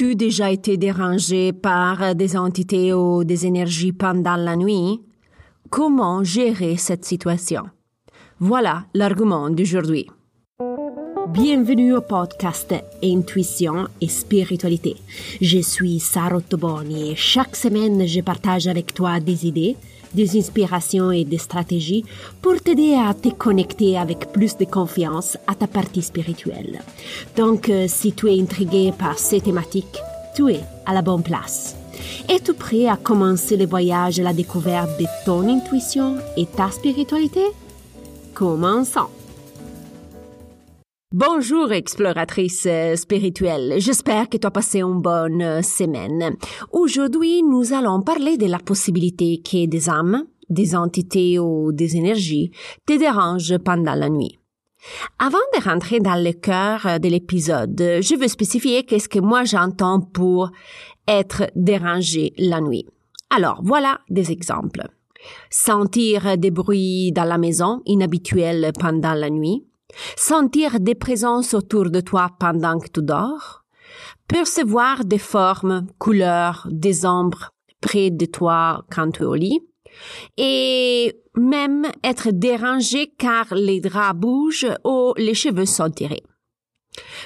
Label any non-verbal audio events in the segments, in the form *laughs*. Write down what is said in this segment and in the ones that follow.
As-tu déjà été dérangé par des entités ou des énergies pendant la nuit? Comment gérer cette situation? Voilà l'argument d'aujourd'hui. Bienvenue au podcast Intuition et Spiritualité. Je suis Sarah Toboni et chaque semaine je partage avec toi des idées, des inspirations et des stratégies pour t'aider à te connecter avec plus de confiance à ta partie spirituelle. Donc, euh, si tu es intrigué par ces thématiques, tu es à la bonne place. Es-tu prêt à commencer le voyage à la découverte de ton intuition et ta spiritualité? Commençons! Bonjour exploratrice euh, spirituelle, j'espère que tu as passé une bonne euh, semaine. Aujourd'hui, nous allons parler de la possibilité que des âmes, des entités ou des énergies te dérangent pendant la nuit. Avant de rentrer dans le cœur euh, de l'épisode, je veux spécifier qu'est-ce que moi j'entends pour être dérangé la nuit. Alors, voilà des exemples. Sentir des bruits dans la maison inhabituels pendant la nuit, sentir des présences autour de toi pendant que tu dors, percevoir des formes, couleurs, des ombres près de toi quand tu es au lit, et même être dérangé car les draps bougent ou les cheveux sont tirés.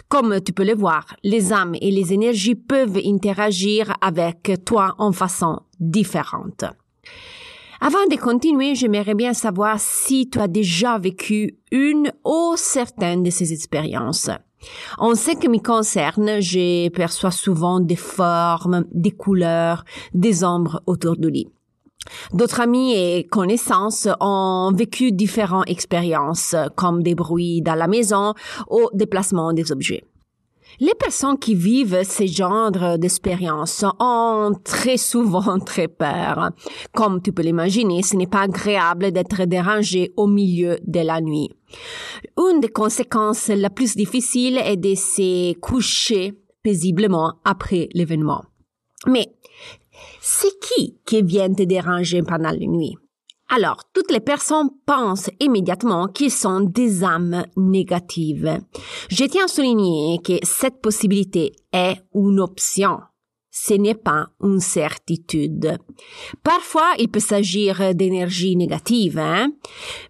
Comme tu peux le voir, les âmes et les énergies peuvent interagir avec toi en façon différente. Avant de continuer, j'aimerais bien savoir si tu as déjà vécu une ou certaines de ces expériences. En ce qui me concerne, je perçois souvent des formes, des couleurs, des ombres autour du lit. D'autres amis et connaissances ont vécu différentes expériences, comme des bruits dans la maison ou déplacement des objets. Les personnes qui vivent ces genres d'expériences ont très souvent *laughs* très peur. Comme tu peux l'imaginer, ce n'est pas agréable d'être dérangé au milieu de la nuit. Une des conséquences la plus difficiles est de se coucher paisiblement après l'événement. Mais c'est qui qui vient te déranger pendant la nuit? Alors, toutes les personnes pensent immédiatement qu'ils sont des âmes négatives. Je tiens à souligner que cette possibilité est une option. Ce n'est pas une certitude. Parfois, il peut s'agir d'énergies négatives, hein?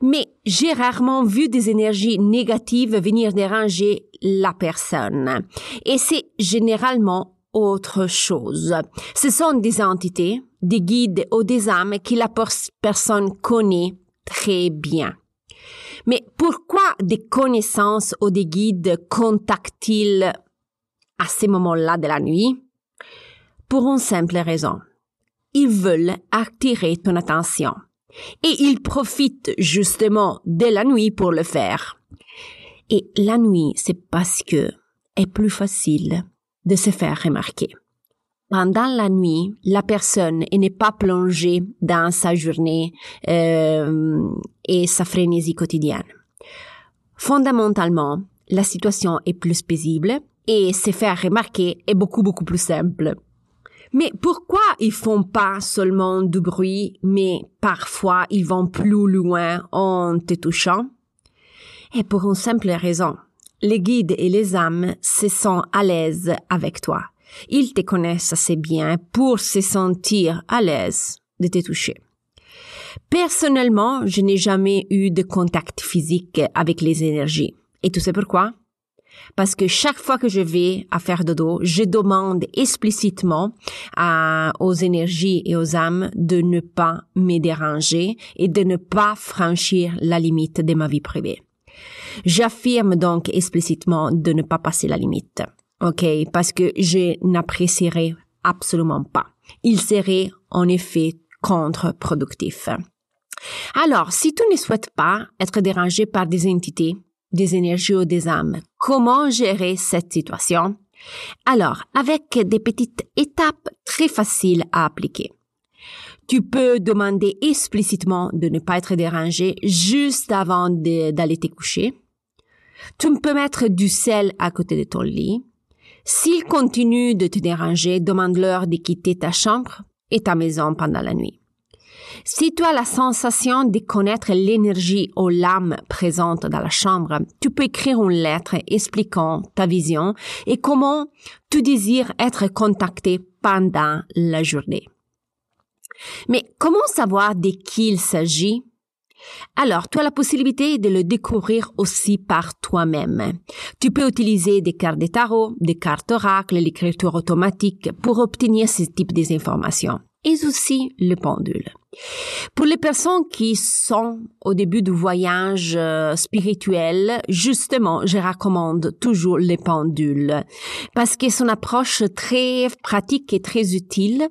mais j'ai rarement vu des énergies négatives venir déranger la personne. Et c'est généralement autre chose. Ce sont des entités, des guides ou des âmes que la personne connaît très bien. Mais pourquoi des connaissances ou des guides contactent-ils à ces moments-là de la nuit? Pour une simple raison. Ils veulent attirer ton attention. Et ils profitent justement de la nuit pour le faire. Et la nuit, c'est parce que est plus facile de se faire remarquer. Pendant la nuit, la personne n'est pas plongée dans sa journée euh, et sa frénésie quotidienne. Fondamentalement, la situation est plus paisible et se faire remarquer est beaucoup beaucoup plus simple. Mais pourquoi ils font pas seulement du bruit, mais parfois ils vont plus loin en te touchant? Et pour une simple raison les guides et les âmes se sentent à l'aise avec toi. Ils te connaissent assez bien pour se sentir à l'aise de te toucher. Personnellement, je n'ai jamais eu de contact physique avec les énergies. Et tu sais pourquoi? Parce que chaque fois que je vais à faire dodo, je demande explicitement aux énergies et aux âmes de ne pas me déranger et de ne pas franchir la limite de ma vie privée. J'affirme donc explicitement de ne pas passer la limite. OK? Parce que je n'apprécierais absolument pas. Il serait en effet contre-productif. Alors, si tu ne souhaites pas être dérangé par des entités, des énergies ou des âmes, comment gérer cette situation? Alors, avec des petites étapes très faciles à appliquer. Tu peux demander explicitement de ne pas être dérangé juste avant d'aller te coucher. Tu peux mettre du sel à côté de ton lit. S'ils continuent de te déranger, demande-leur de quitter ta chambre et ta maison pendant la nuit. Si tu as la sensation de connaître l'énergie ou l'âme présente dans la chambre, tu peux écrire une lettre expliquant ta vision et comment tu désires être contacté pendant la journée. Mais comment savoir de qui il s'agit? Alors, tu as la possibilité de le découvrir aussi par toi-même. Tu peux utiliser des cartes de tarot, des cartes oracles, l'écriture automatique pour obtenir ce type d'informations et aussi le pendule. Pour les personnes qui sont au début du voyage euh, spirituel, justement, je recommande toujours les pendules parce que son approche très pratique et très utile.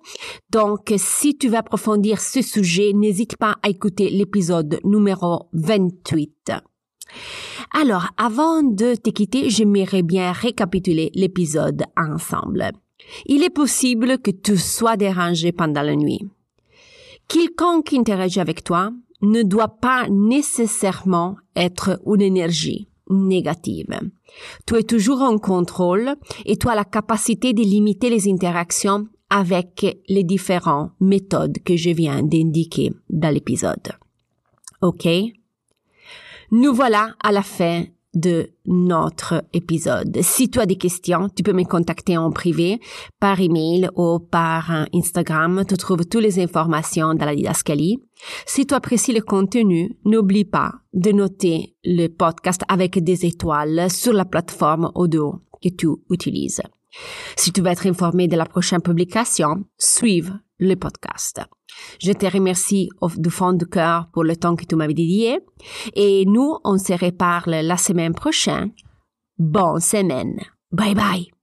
Donc, si tu veux approfondir ce sujet, n'hésite pas à écouter l'épisode numéro 28. Alors, avant de te quitter, j'aimerais bien récapituler l'épisode ensemble. Il est possible que tu sois dérangé pendant la nuit. Quiconque interagit avec toi ne doit pas nécessairement être une énergie négative. Tu es toujours en contrôle et tu as la capacité de limiter les interactions avec les différentes méthodes que je viens d'indiquer dans l'épisode. OK? Nous voilà à la fin de notre épisode. Si tu as des questions, tu peux me contacter en privé, par email ou par Instagram. Tu trouves toutes les informations dans la didascalie. Si tu apprécies le contenu, n'oublie pas de noter le podcast avec des étoiles sur la plateforme audio que tu utilises. Si tu veux être informé de la prochaine publication, suive le podcast. Je te remercie du fond du cœur pour le temps que tu m'avais dédié et nous, on se reparle la semaine prochaine. Bonne semaine. Bye bye.